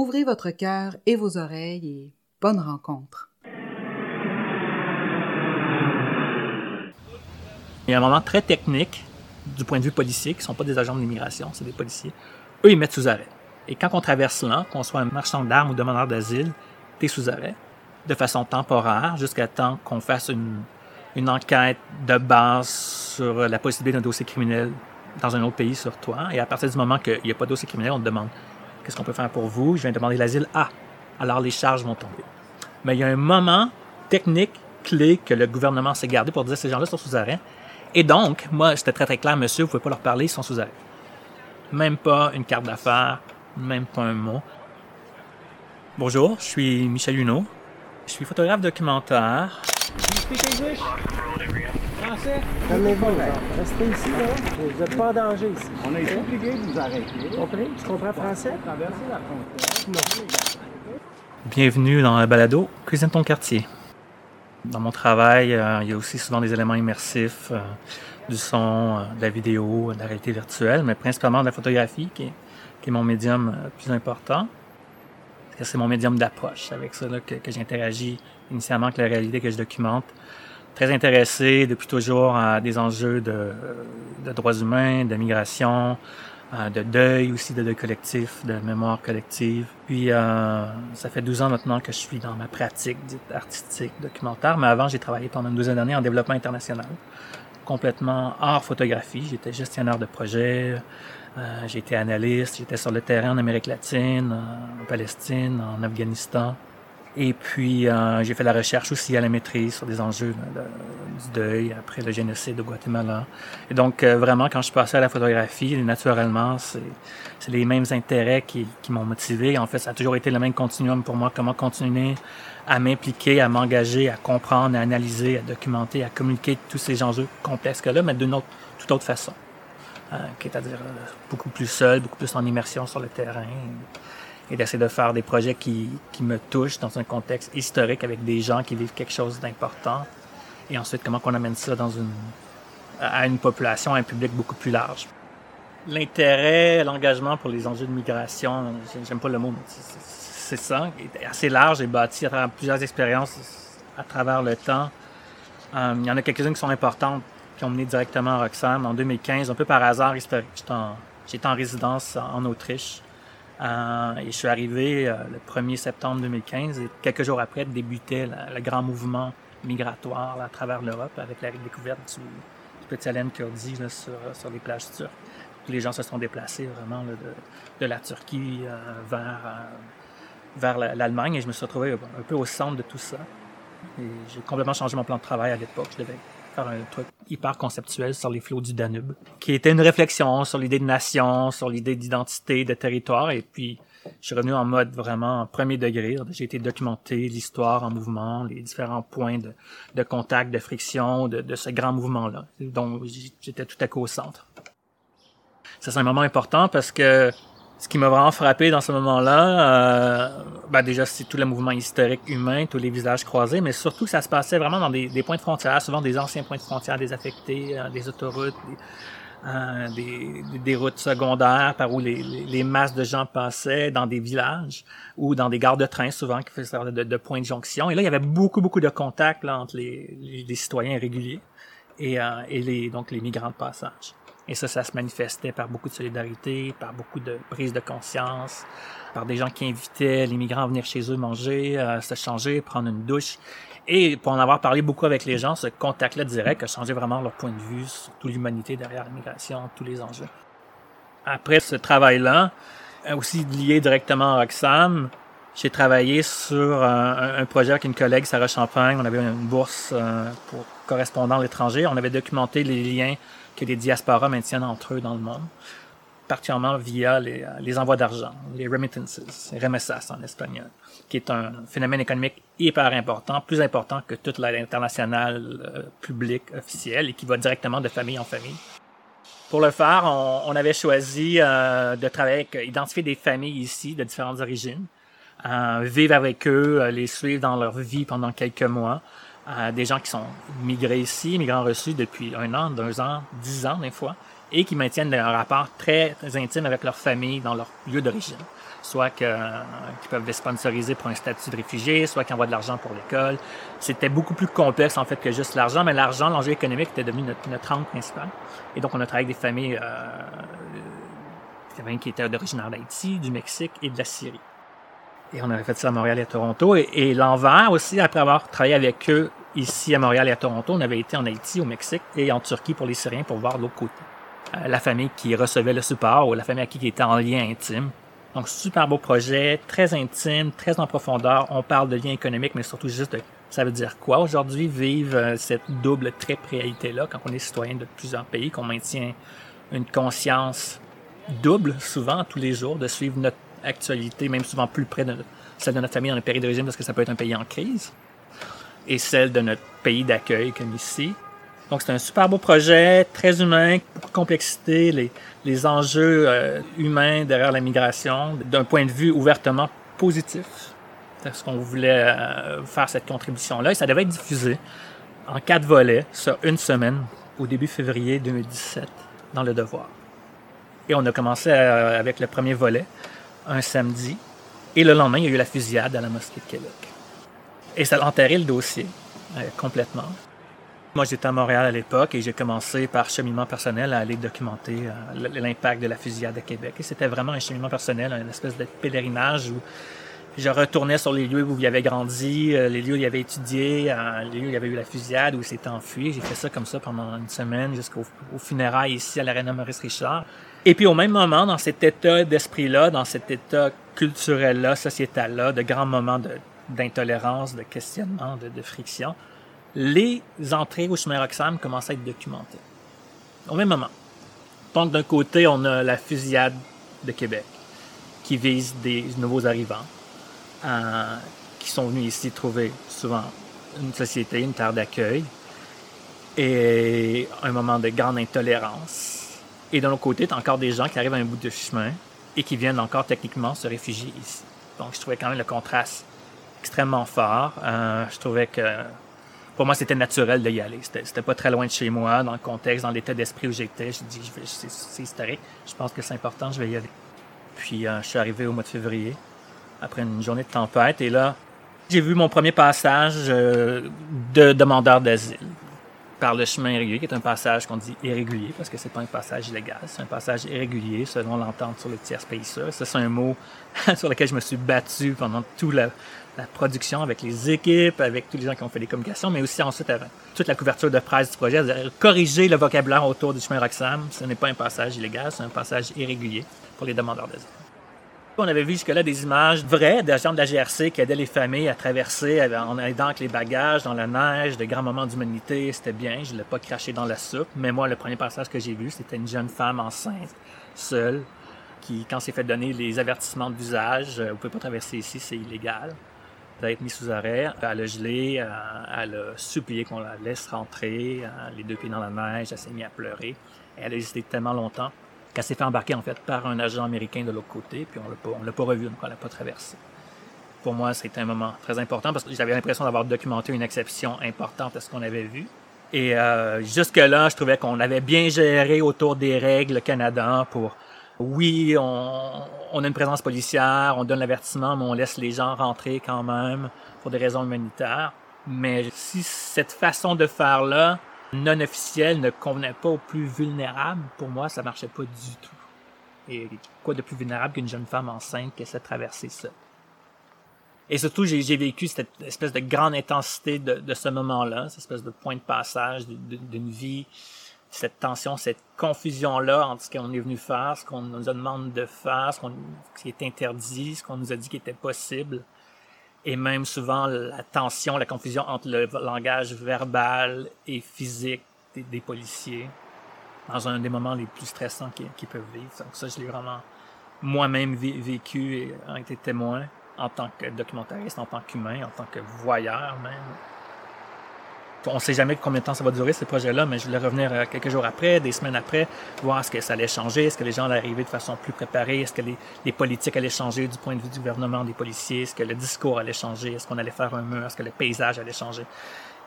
Ouvrez votre cœur et vos oreilles et bonne rencontre. Il y a un moment très technique du point de vue policier, qui ne sont pas des agents de l'immigration, c'est des policiers. Eux, ils mettent sous arrêt. Et quand on traverse là, qu'on soit un marchand d'armes ou demandeur d'asile, tu es sous arrêt de façon temporaire jusqu'à temps qu'on fasse une, une enquête de base sur la possibilité d'un dossier criminel dans un autre pays sur toi. Et à partir du moment qu'il n'y a pas de dossier criminel, on te demande qu'est-ce qu'on peut faire pour vous? Je viens demander l'asile. Ah, alors les charges vont tomber. Mais il y a un moment technique clé que le gouvernement s'est gardé pour dire ces gens-là sont sous arrêt. Et donc, moi, c'était très très clair, monsieur, vous pouvez pas leur parler, ils sont sous arrêt. Même pas une carte d'affaires, même pas un mot. Bonjour, je suis Michel Huneau. Je suis photographe documentaire. Calmez-vous. Restez ici, là. Vous n'êtes pas en danger ici. On est obligé de vous arrêter. Compris? Tu comprends français? Traverser la frontière. Bienvenue dans le balado Cuisine ton quartier. Dans mon travail, euh, il y a aussi souvent des éléments immersifs, euh, du son, euh, de la vidéo, de la réalité virtuelle, mais principalement de la photographie, qui est, qui est mon médium euh, le plus important. Parce que c'est mon médium d'approche. C'est avec ça là, que, que j'interagis initialement avec la réalité que je documente. Très intéressé depuis toujours à des enjeux de, de droits humains, de migration, euh, de deuil aussi, de deuil collectif, de mémoire collective. Puis, euh, ça fait 12 ans maintenant que je suis dans ma pratique dite artistique, documentaire, mais avant, j'ai travaillé pendant une douzaine d'années en développement international, complètement hors photographie. J'étais gestionnaire de projet, euh, été analyste, j'étais sur le terrain en Amérique latine, en Palestine, en Afghanistan. Et puis, euh, j'ai fait la recherche aussi à la maîtrise sur des enjeux de- de- du deuil après le génocide au Guatemala. Et donc, euh, vraiment, quand je suis passé à la photographie, naturellement, c'est les mêmes intérêts qui, qui m'ont motivé. En fait, ça a toujours été le même continuum pour moi. Comment continuer à m'impliquer, à m'engager, à comprendre, à analyser, à documenter, à communiquer tous ces enjeux complexes que là, mais d'une autre, toute autre façon. Euh, qui est à dire euh, beaucoup plus seul, beaucoup plus en immersion sur le terrain d'essayer de faire des projets qui, qui me touchent dans un contexte historique avec des gens qui vivent quelque chose d'important. Et ensuite, comment qu'on amène ça dans une, à une population, à un public beaucoup plus large. L'intérêt, l'engagement pour les enjeux de migration, j'aime pas le mot, mais c'est- ça, est assez large et bâti à travers plusieurs expériences à travers le temps. Euh, il y en a quelques-unes qui sont importantes, qui ont mené directement à Roxham. En 2015, un peu par hasard historique, j'étais en résidence en Autriche. Euh, et je suis arrivé euh, le 1er septembre 2015 et quelques jours après débutait le grand mouvement migratoire à travers l'Europe avec la découverte du, petit Alain Kurdi sur, les plages turques. Les gens se sont déplacés vraiment de, la Turquie euh, vers, vers la- l'Allemagne et je me suis retrouvé un peu au centre de tout ça. J'ai complètement changé mon plan de travail à l'époque. Un truc hyper conceptuel sur les flots du Danube, qui était une réflexion sur l'idée de nation, sur l'idée d'identité, de territoire. Et puis, je suis revenu en mode vraiment premier degré. J'ai été documenter l'histoire en mouvement, les différents points de, de contact, de friction, de, de ce grand mouvement-là, dont j'étais tout à coup au centre. Ça, c'est un moment important parce que ce qui m'a vraiment frappé dans ce moment-là, euh, ben déjà, c'est tout le mouvement historique humain, tous les visages croisés, mais surtout, ça se passait vraiment dans des, des points de frontière, souvent des anciens points de frontière désaffectés, euh, des autoroutes, des, euh, des, des routes secondaires par où les, les, les masses de gens passaient, dans des villages ou dans des gares de train, souvent, qui faisaient de, de, points de jonction. Et là, il y avait beaucoup, beaucoup de contacts là, entre les, les, les citoyens réguliers et, euh, et les, donc les migrants de passage. Et ça, ça se manifestait par beaucoup de solidarité, par beaucoup de prise de conscience, par des gens qui invitaient les migrants à venir chez eux manger, euh, se changer, prendre une douche. Et pour en avoir parlé beaucoup avec les gens, ce contact-là direct a changé vraiment leur point de vue sur toute l'humanité derrière l'immigration, tous les enjeux. Après ce travail-là, aussi lié directement à Roxham, j'ai travaillé sur un, un, projet avec une collègue, Sarah Champagne. On avait une bourse euh, pour correspondants à l'étranger. On avait documenté les liens que les diasporas maintiennent entre eux dans le monde. particulièrement via les, euh, envois d'argent, les remittances, remessas en espagnol, qui est un phénomène économique hyper important, plus important que toute l'aide internationale euh, publique officielle et qui va directement de famille en famille. Pour le faire, on, avait choisi euh, de travailler avec, identifier des familles ici de différentes origines, vivre avec eux, les suivre dans leur vie pendant quelques mois. Euh, des gens qui sont migrés ici, migrants reçus depuis un an, deux ans, dix ans des fois, et qui maintiennent un rapport très, intime avec leur famille dans leur lieu d'origine. Soit que, qu'ils peuvent les sponsoriser pour un statut de réfugié, soit qu'ils envoient de l'argent pour l'école. C'était beaucoup plus complexe en fait que juste l'argent, mais l'argent, l'enjeu économique était devenu notre, notre angle principal. Et donc on a travaillé avec des familles, euh, qui étaient d'origine d'Haïti, du Mexique et de la Syrie. Et on avait fait ça à Montréal et à Toronto. Et, et l'envers aussi, après avoir travaillé avec eux ici à Montréal et à Toronto, on avait été en Haïti, au Mexique et en Turquie pour les Syriens pour voir l'autre côté. Euh, la famille qui recevait le support ou la famille à qui était en lien intime. Donc, super beau projet, très intime, très en profondeur. On parle de lien économique, mais surtout juste ça veut dire quoi aujourd'hui vivre euh, cette double triple réalité-là quand on est citoyen de plusieurs pays, qu'on maintient une conscience double souvent tous les jours, de suivre notre actualité, même souvent plus près de celle de notre famille dans le pays d'origine parce que ça peut être un pays en crise, et celle de notre pays d'accueil comme ici. Donc c'est un super beau projet, très humain, beaucoup de complexité, les, les enjeux euh, humains derrière la migration, d'un point de vue ouvertement positif. Parce qu'on voulait euh, faire cette contribution-là et ça devait être diffusé en quatre volets sur une semaine au début février 2017 dans Le Devoir. Et on a commencé euh, avec le premier volet, un samedi, et le lendemain, il y a eu la fusillade à la mosquée de Québec. Et ça a le dossier euh, complètement. Moi, j'étais à Montréal à l'époque et j'ai commencé par cheminement personnel à aller documenter euh, l'impact de la fusillade à Québec. Et c'était vraiment un cheminement personnel, une espèce de pèlerinage où je retournais sur les lieux où il avait grandi, euh, les lieux où il avait étudié, les lieux où il avait eu la fusillade, où il s'était enfui. J'ai fait ça comme ça pendant une semaine jusqu'au au funérailles ici à l'aréna Maurice Richard. Et puis au même moment, dans cet état d'esprit-là, dans cet état culturel-là, sociétal-là, de grands moments de, d'intolérance, de questionnement, de, friction, les entrées au chemin Roxham commencent à être documentées. Au même moment. Donc d'un côté, on a la fusillade de Québec, qui vise des nouveaux arrivants, euh, qui sont venus ici trouver souvent une société, une terre d'accueil, et un moment de grande intolérance. Et de l'autre côté, tu encore des gens qui arrivent à un bout de chemin et qui viennent encore techniquement se réfugier ici. Donc, je trouvais quand même le contraste extrêmement fort. Euh, je trouvais que pour moi, c'était naturel d'y aller. C'était, pas très loin de chez moi, dans le contexte, dans l'état d'esprit où j'étais. Je vais, c'est, historique. Je pense que c'est important, je vais y aller. Puis, euh, je suis arrivé au mois de février, après une journée de tempête, et là, j'ai vu mon premier passage euh, de demandeur d'asile par le chemin irrégulier, qui est un passage qu'on dit irrégulier, parce que c'est pas un passage illégal, c'est un passage irrégulier selon l'entente sur le tiers pays. Ça, c'est un mot sur lequel je me suis battu pendant toute la, la, production avec les équipes, avec tous les gens qui ont fait des communications, mais aussi ensuite avec toute la couverture de presse du projet, corriger le vocabulaire autour du chemin Roxham. Ce n'est pas un passage illégal, c'est un passage irrégulier pour les demandeurs d'asile. On avait vu jusque-là des images vraies d'agents de la GRC qui aidaient les familles à traverser en aidant avec les bagages dans la neige, de grands moments d'humanité. C'était bien, je ne l'ai pas craché dans la soupe. Mais moi, le premier passage que j'ai vu, c'était une jeune femme enceinte, seule, qui, quand s'est fait donner les avertissements d'usage, euh, vous pouvez pas traverser ici, c'est illégal, été mise sous arrêt. Elle a gelé, elle a supplié qu'on la laisse rentrer, les deux pieds dans la neige, elle s'est mise à pleurer. Elle a hésité tellement longtemps qu'elle s'est fait embarquer en fait par un agent américain de l'autre côté, puis on l'a pas, l'a pas revu, donc on l'a pas traversé. Pour moi, c'était un moment très important parce que j'avais l'impression d'avoir documenté une exception importante à ce qu'on avait vu. Et euh, jusque-là, je trouvais qu'on avait bien géré autour des règles le Canada pour, oui, on, on a une présence policière, on donne l'avertissement, mais on laisse les gens rentrer quand même pour des raisons humanitaires. Mais si cette façon de faire-là non officiel ne convenait pas aux plus vulnérables, pour moi, ça marchait pas du tout. Et quoi de plus vulnérable qu'une jeune femme enceinte qui essaie de traverser ça? Et surtout, j'ai vécu cette espèce de grande intensité de, de ce moment-là, cette espèce de point de passage d'une vie, cette tension, cette confusion-là entre ce qu'on est venu faire, ce qu'on nous demande de faire, ce, ce qui est interdit, ce qu'on nous a dit qui était possible et même souvent la tension, la confusion entre le langage verbal et physique des, des policiers. dans un des moments les plus stressants qu'ils peuvent vivre. Donc ça, je l'ai vraiment moi-même vécu et été témoin en tant que documentariste, en tant qu'humain, en tant que voyeur même. On ne sait jamais combien de temps ça va durer, ce projet-là, mais je voulais revenir euh, quelques jours après, des semaines après, voir ce que ça allait changer, est-ce que les gens allaient arriver de façon plus préparée, est-ce que les, politiques allaient changer du point de vue du gouvernement, des policiers, est-ce que le discours allait changer, est-ce qu'on allait faire un mur, est-ce que le paysage allait changer.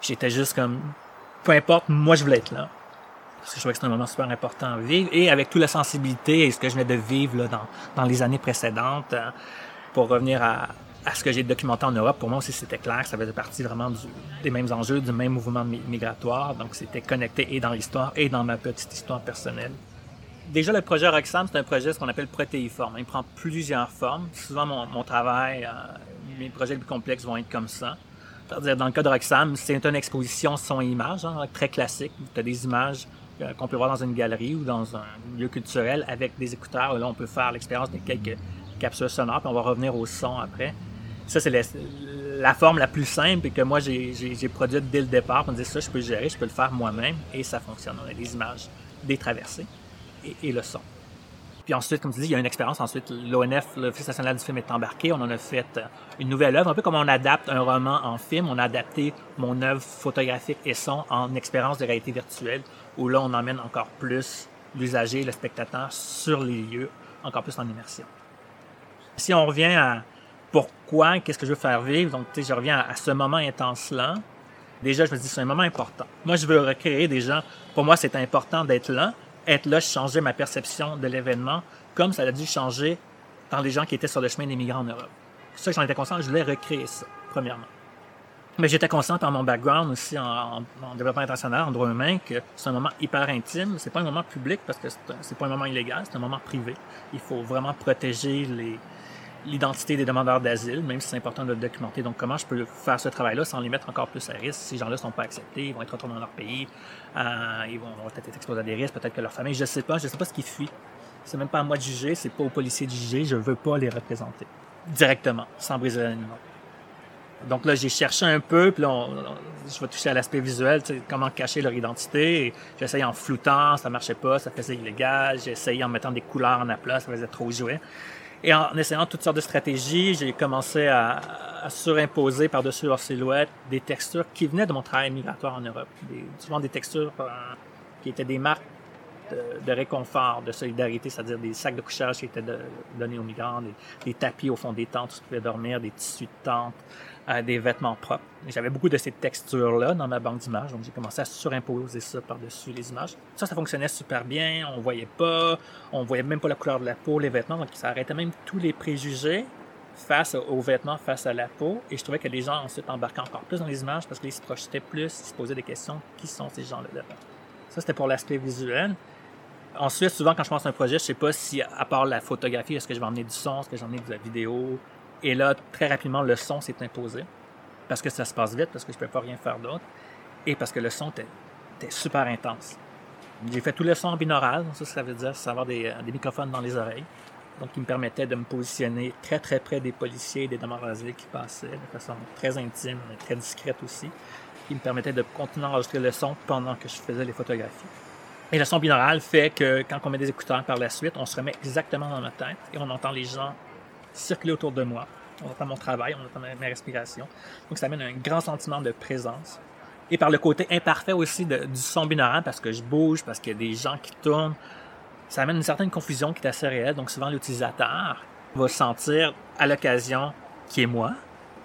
J'étais juste comme, peu importe, moi je voulais être là. Parce que je trouvais que c'était un moment super important à vivre. Et avec toute la sensibilité et ce que je venais de vivre là, dans, dans les années précédentes, euh, pour revenir à, à ce que j'ai documenté en Europe, pour moi aussi c'était clair, ça faisait partie vraiment des mêmes enjeux, du même mouvement migratoire, donc c'était connecté et dans l'histoire et dans ma petite histoire personnelle. Déjà, le projet Roxham, c'est un projet ce qu'on appelle protéiforme. Il prend plusieurs formes. Souvent, mon, travail, euh, mes projets les plus complexes vont être comme ça. C'est-à-dire, dans le cas de Roxham, c'est une exposition son et images, hein, très classique. Tu as des images euh, qu'on peut voir dans une galerie ou dans un lieu culturel avec des écouteurs. Là, on peut faire l'expérience de quelques capsules sonores, puis on va revenir au son après. Ça, c'est la, forme la plus simple et que moi, j'ai produite dès le départ. On me dit ça, je peux le gérer, je peux le faire moi-même et ça fonctionne. On a des images, des traversées et, le son. Puis ensuite, comme tu dis, il y a une expérience. Ensuite, l'ONF, l'Office national du film, est embarqué. On en a fait euh, une nouvelle œuvre, un peu comme on adapte un roman en film. On a adapté mon œuvre photographique et son en expérience de réalité virtuelle, où là, on emmène encore plus l'usager, le spectateur sur les lieux, encore plus en immersion. Si on revient à, pourquoi, qu'est-ce que je veux faire vivre. Donc, tu sais, je reviens à, ce moment intense-là. Déjà, je me dis, c'est un moment important. Moi, je veux recréer des gens. Pour moi, c'est important d'être là. Être là, changer ma perception de l'événement, comme ça a dû changer dans les gens qui étaient sur le chemin des migrants en Europe. C'est ça que j'en étais conscient, je voulais recréer ça, premièrement. Mais j'étais conscient par mon background aussi en, développement international, en droit humain, que c'est un moment hyper intime. C'est pas un moment public parce que c'est pas un moment illégal, c'est un moment privé. Il faut vraiment protéger les, l'identité des demandeurs d'asile, même si c'est important de le documenter. Donc, comment je peux faire ce travail-là sans les mettre encore plus à risque? Ces gens-là ne sont pas acceptés, ils vont être retournés dans leur pays, euh, ils vont, peut-être être exposés à des risques, peut-être que leur famille, je ne sais pas, je ne sais pas ce qui fuit. C'est même pas à moi de juger, c'est pas aux policiers de juger, je veux pas les représenter directement, sans briser l'animal. Donc là, j'ai cherché un peu, puis là, je vais toucher à l'aspect visuel, comment cacher leur identité. J'essayais en floutant, ça marchait pas, ça faisait illégal. Essayé en mettant des couleurs en aplat, ça faisait trop jouer. Et en essayant toutes sortes de stratégies, j'ai commencé à, surimposer par-dessus leur silhouette des textures qui venaient de mon travail migratoire en Europe. souvent des textures euh, qui étaient des marques de, réconfort, de solidarité, c'est-à-dire des sacs de couchage qui étaient donnés aux migrants, des, tapis au fond des tentes où ils pouvaient dormir, des tissus de tente, des vêtements propres. J'avais beaucoup de ces textures-là dans ma banque d'images, donc j'ai commencé à surimposer ça par-dessus les images. Ça, ça fonctionnait super bien, on voyait pas, on voyait même pas la couleur de la peau, les vêtements, donc ça arrêtait même tous les préjugés face aux vêtements, face à la peau, et je trouvais que les gens ensuite embarquaient encore plus dans les images parce qu'ils se projetaient plus, ils se posaient des questions, qui sont ces gens-là Ça, c'était pour l'aspect visuel. Ensuite, souvent, quand je pense à un projet, je sais pas si, à part la photographie, est-ce que je vais emmener du son, est-ce que ai de la vidéo, et là, très rapidement, le son s'est imposé. Parce que ça se passe vite, parce que je ne peux pas rien faire d'autre. Et parce que le son était, super intense. J'ai fait tout le son en binaural, ça, ça veut dire avoir des, euh, des, microphones dans les oreilles, donc qui me permettait de me positionner très très près des policiers et des demandeurs qui passaient de façon très intime, très discrète aussi, qui me permettait de continuer à enregistrer le son pendant que je faisais les photographies. Et le son binaural fait que quand on met des écouteurs par la suite, on se remet exactement dans notre tête et on entend les gens circuler autour de moi. On entend mon travail, on entend ma, respiration. Donc, ça amène un grand sentiment de présence. Et par le côté imparfait aussi du son binaural, parce que je bouge, parce qu'il y a des gens qui tournent, ça amène une certaine confusion qui est assez réelle. Donc, souvent, l'utilisateur va sentir à l'occasion qui est moi,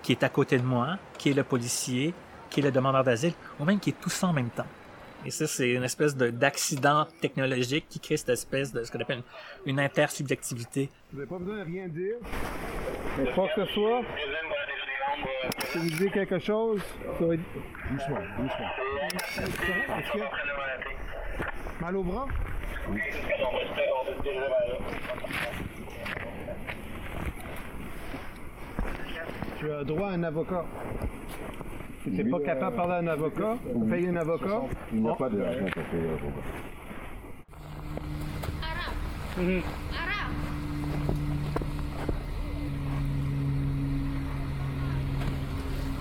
qui est à côté de moi, qui est le policier, qui est le demandeur d'asile, ou même qui est tout ça en même temps. Et ça, c'est une espèce d'accident technologique qui crée cette espèce de ce qu'on appelle une, intersubjectivité. Vous n'avez pas besoin de rien dire. Mais quoi que ce soit, si vous dites quelque chose, ça va être... Doucement, doucement. Est-ce que... Mal au bras? Oui. Tu as droit à un avocat. Si tu n'es pas capable de parler à un avocat, payer un avocat. Il n'y a pas d'argent pour payer un avocat. Mhm.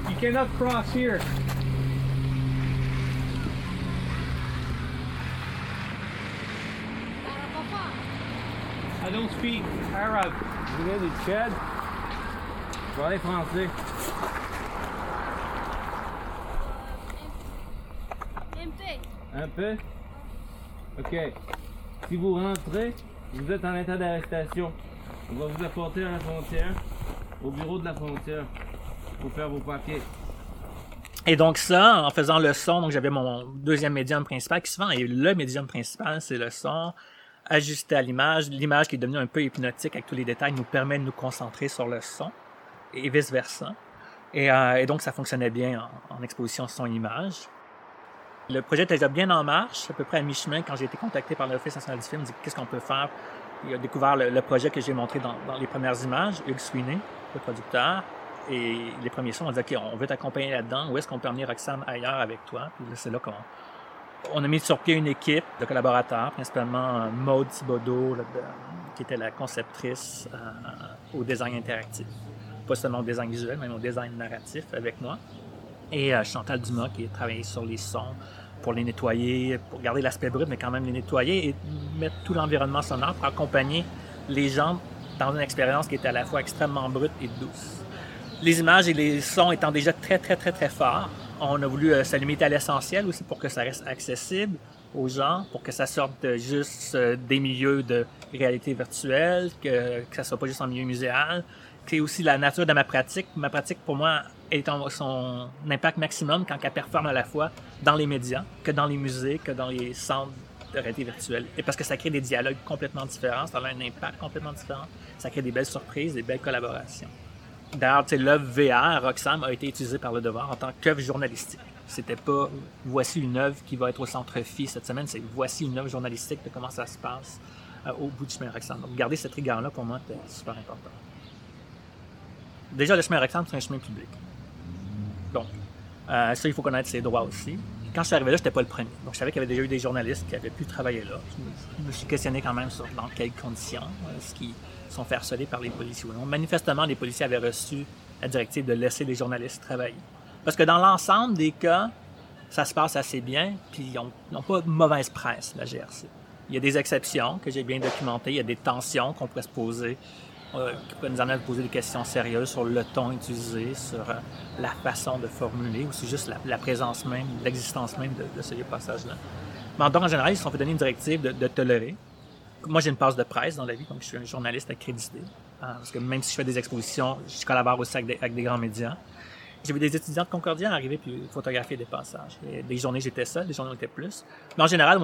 You cannot cross here. I don't speak Arab. Vous venez du Tchad? Je parler français? Un peu? Ok. Si vous rentrez, vous êtes en état d'arrestation. On va vous apporter à la frontière, au bureau de la frontière, pour faire vos papiers. Et donc ça, en faisant le son, donc j'avais mon deuxième médium principal qui souvent est le médium principal, c'est le son, ajusté à l'image. L'image qui est devenue un peu hypnotique avec tous les détails nous permet de nous concentrer sur le son et vice versa. Et, euh, et donc ça fonctionnait bien en, en exposition son-image. Le projet était déjà bien en marche, à peu près à mi-chemin, quand j'ai été contacté par l'Office national du film, il dit qu'est-ce qu'on peut faire? Il a découvert le, projet que j'ai montré dans, les premières images, Hugues Sweeney, le producteur. Et les premiers sons, on dit OK, on veut t'accompagner là-dedans. Où est-ce qu'on peut emmener Roxane ailleurs avec toi? Puis c'est là qu'on on a mis sur pied une équipe de collaborateurs, principalement Maude Thibodeau, de, qui était la conceptrice euh, au design interactif. Pas seulement au design visuel, mais au design narratif avec moi et euh, Chantal Dumas qui a travaillé sur les sons pour les nettoyer, pour garder l'aspect brut, mais quand même les nettoyer et mettre tout l'environnement sonore pour accompagner les gens dans une expérience qui était à la fois extrêmement brute et douce. Les images et les sons étant déjà très, très, très, très forts, on a voulu euh, limiter à l'essentiel aussi pour que ça reste accessible aux gens, pour que ça sorte juste euh, des milieux de réalité virtuelle, que, que ça soit pas juste en milieu muséal. C'est aussi la nature de ma pratique. Ma pratique, pour moi, est en son impact maximum quand elle performe à la fois dans les médias, que dans les musées, que dans les centres de réalité virtuelle. Et parce que ça crée des dialogues complètement différents, ça a un impact complètement différent, ça crée des belles surprises, des belles collaborations. D'ailleurs, l'œuvre VR, Roxham, a été utilisée par Le Devoir en tant qu'œuvre journalistique. C'était pas voici une œuvre qui va être au centre phi cette semaine, c'est voici une œuvre journalistique de comment ça se passe euh, au bout du chemin Roxham. Donc, garder cette rigueur-là, pour moi, c'était super important. Déjà, le chemin Roxham, c'est un chemin public. Donc, euh, ça, il faut connaître ses droits aussi. Quand je suis arrivé là, je n'étais pas le premier. Donc, je savais qu'il y avait déjà eu des journalistes qui avaient pu travailler là. Je me suis questionné quand même sur dans quelles conditions est-ce qu'ils sont fait par les policiers. Donc, manifestement, les policiers avaient reçu la directive de laisser les journalistes travailler. Parce que dans l'ensemble des cas, ça se passe assez bien, puis ils n'ont pas de mauvaise presse, la GRC. Il y a des exceptions que j'ai bien documentées, il y a des tensions qu'on pourrait se poser euh, qui peut nous amener à poser des questions sérieuses sur le ton utilisé, sur euh, la façon de formuler, ou c'est juste la, présence même, l'existence même de, de ce passage-là. Mais en, en général, ils se sont fait donner une directive de, tolérer. Moi, j'ai une passe de presse dans la vie, donc je suis un journaliste accrédité. Hein, parce que même si je fais des expositions, je collabore aussi avec des, grands médias. J'ai vu des étudiants de Concordia arriver puis photographier des passages. Des journées, j'étais seul, des journées, on était plus. Mais en général,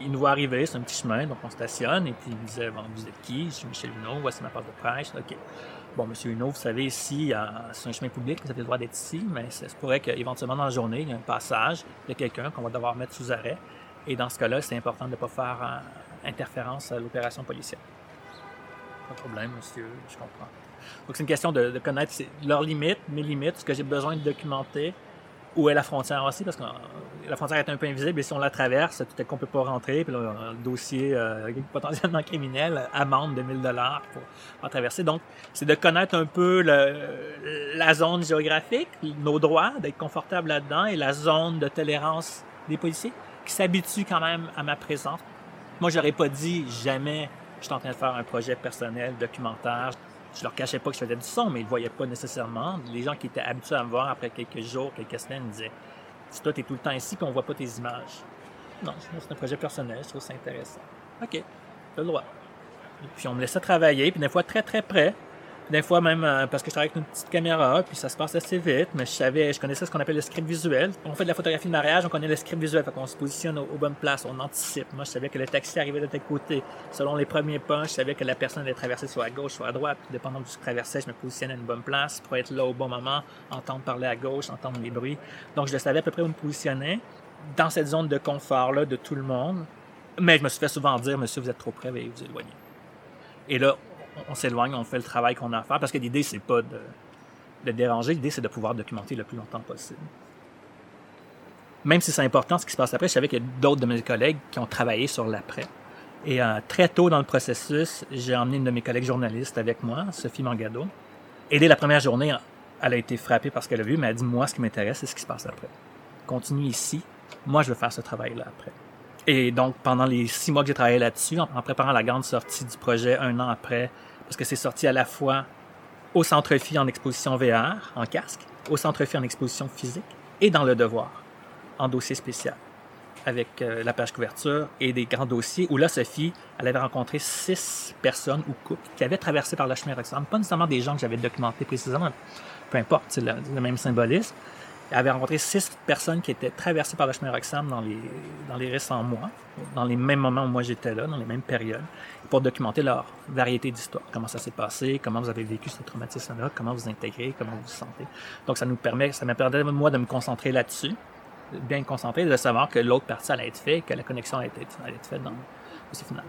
il nous voit arriver, c'est un petit chemin, donc on stationne, et puis il me disait, bon, vous êtes qui? Je suis Michel Huneau, voici ma passe de presse. OK. Bon, Monsieur Huneau, vous savez, ici, c'est un chemin public, vous avez le droit d'être ici, mais ça se pourrait qu'éventuellement dans la journée, il y a un passage de quelqu'un qu'on va devoir mettre sous arrêt. Et dans ce cas-là, c'est important de ne pas faire euh, interférence à l'opération policière. Pas de problème, monsieur, je comprends. Donc, c'est une question de, de connaître leurs limites, mes limites, ce que j'ai besoin de documenter, où est la frontière aussi, parce que la frontière est un peu invisible et si on la traverse, tout est qu'on peut pas rentrer, puis là, un dossier euh, potentiellement criminel, amende de 1000 dollars pour, pour traverser. Donc, c'est de connaître un peu la zone géographique, nos droits, d'être confortable là-dedans et la zone de tolérance des policiers qui s'habituent quand même à ma présence. Moi, j'aurais pas dit jamais je suis en train de faire un projet personnel, documentaire. Je leur cachais pas que je faisais du son, mais ils le voyaient pas nécessairement. Les gens qui étaient habitués à me voir après quelques jours, quelques semaines, me disaient Si toi, tu es tout le temps ici, puis on voit pas tes images. Non, c'est un projet personnel, je trouve ça intéressant. OK, tu le droit. Et puis on me laissait travailler, puis des fois très très près. Des fois même euh, parce que je travaille avec une petite caméra, puis ça se passe assez vite, mais je savais, je connaissais ce qu'on appelle le script visuel. On fait de la photographie de mariage, on connaît le script visuel, fait qu'on se positionne aux, bonnes places, on anticipe. Moi, je savais que le taxi arrivait de tel côté. Selon les premiers pas, je savais que la personne allait traverser soit à gauche, soit à droite. Puis, dépendant du traversait, je me positionnais à une bonne place pour être là au bon moment, entendre parler à gauche, entendre les bruits. Donc, je savais à peu près où me positionner dans cette zone de confort-là de tout le monde. Mais je me suis fait souvent dire, monsieur, vous êtes trop près, veuillez vous éloigner. Et là, on s'éloigne, on fait le travail qu'on a à faire, parce que l'idée, c'est pas de, de déranger, l'idée, c'est de pouvoir documenter le plus longtemps possible. Même si c'est important ce qui se passe après, je savais qu'il y a d'autres de mes collègues qui ont travaillé sur l'après. Et euh, très tôt dans le processus, j'ai emmené une de mes collègues journalistes avec moi, Sophie Mangado. Et dès la première journée, elle a été frappée par ce qu'elle a vu, mais elle a dit, moi, ce qui m'intéresse, c'est ce qui se passe après. Continue ici. Moi, je veux faire ce travail-là après. Et donc, pendant les six mois que j'ai travaillé là-dessus, en, préparant la grande sortie du projet un an après, parce que c'est sorti à la fois au Centre Phi en exposition VR, en casque, au Centre Phi en exposition physique, et dans le Devoir, en dossier spécial, avec euh, la page couverture et des grands dossiers, où là, Sophie, elle avait rencontré six personnes ou couples qui avaient traversé par le chemin Roxham. Pas nécessairement des gens que j'avais documentés précisément, peu importe, c'est le, le même symbolisme, elle rencontré six personnes qui étaient traversées par le chemin Roxham dans les, dans les récents mois, dans les mêmes moments où moi j'étais là, dans les mêmes périodes, pour documenter leur variété d'histoires. Comment ça s'est passé, comment vous avez vécu ce traumatisme-là, comment vous intégrez, comment vous vous sentez. Donc ça nous permet, ça m'a permis moi de me concentrer là-dessus, bien me concentrer, de savoir que l'autre partie allait être faite, que la connexion allait être, allait être faite dans le final.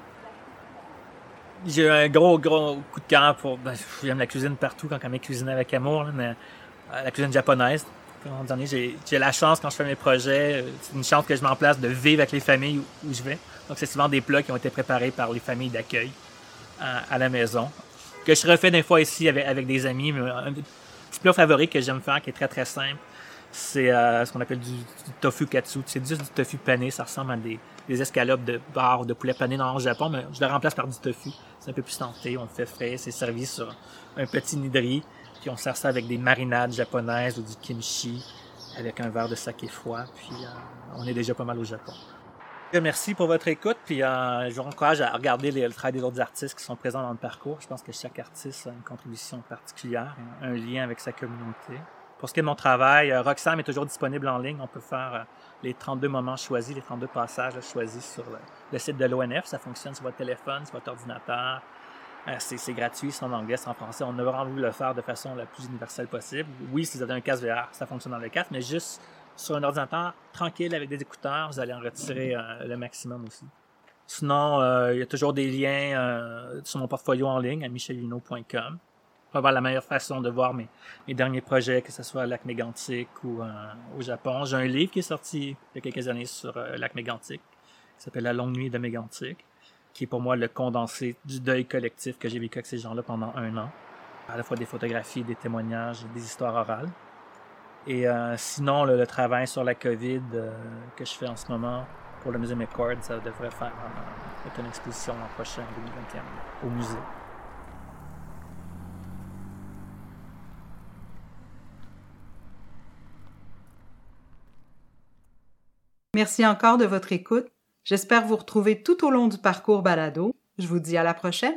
J'ai eu un gros, gros coup de cœur pour. Ben, J'aime la cuisine partout quand on est cuisiner avec amour, là, mais euh, la cuisine japonaise j'ai la chance quand je fais mes projets, euh, c'est une chance que je m'en place de vivre avec les familles où, je vais. Donc c'est souvent des plats qui ont été préparés par les familles d'accueil euh, à, la maison. Que je refais des fois ici avec, des amis. Mais un petit plat favori que j'aime faire, qui est très très simple, c'est euh, ce qu'on appelle du, tofu katsu. C'est juste du tofu pané. Ça ressemble à des, escalopes de bar de poulet pané dans le Japon, mais je le remplace par du tofu. C'est un peu plus santé. On le fait frais. C'est servi sur un petit nidri. On sert ça avec des marinades japonaises ou du kimchi, avec un verre de saké froid. Puis euh, on est déjà pas mal au Japon. Merci pour votre écoute, puis euh, je vous encourage à regarder le travail des autres artistes qui sont présents dans le parcours. Je pense que chaque artiste a une contribution particulière, un lien avec sa communauté. Pour ce qui est de mon travail, euh, est toujours disponible en ligne. On peut faire les 32 moments choisis, les 32 passages choisis sur le site de l'ONF. Ça fonctionne sur votre téléphone, sur votre ordinateur, euh, c'est gratuit, c'est en anglais, c'est en français. On a vraiment voulu le faire de façon la plus universelle possible. Oui, si vous avez un casque VR, ça fonctionne dans le casque, mais juste sur un ordinateur tranquille avec des écouteurs, vous allez en retirer euh, le maximum aussi. Sinon, euh, il y a toujours des liens sur mon portfolio en ligne à michelino.com. voir la meilleure façon de voir mes, mes derniers projets, que ce soit à Lac Mégantic ou au Japon. J'ai un livre qui est sorti il y a quelques années sur Lac Mégantic, qui s'appelle La longue nuit de Mégantic qui est pour moi le condensé du deuil collectif que j'ai vécu avec ces gens-là pendant un an. À la fois des photographies, des témoignages, des histoires orales. Et euh, sinon, le, travail sur la COVID euh, que je fais en ce moment pour le musée McCord, ça devrait faire euh, une exposition l'an prochain, en 2021, au musée. Merci encore de votre écoute J'espère vous retrouver tout au long du parcours balado. Je vous dis à la prochaine.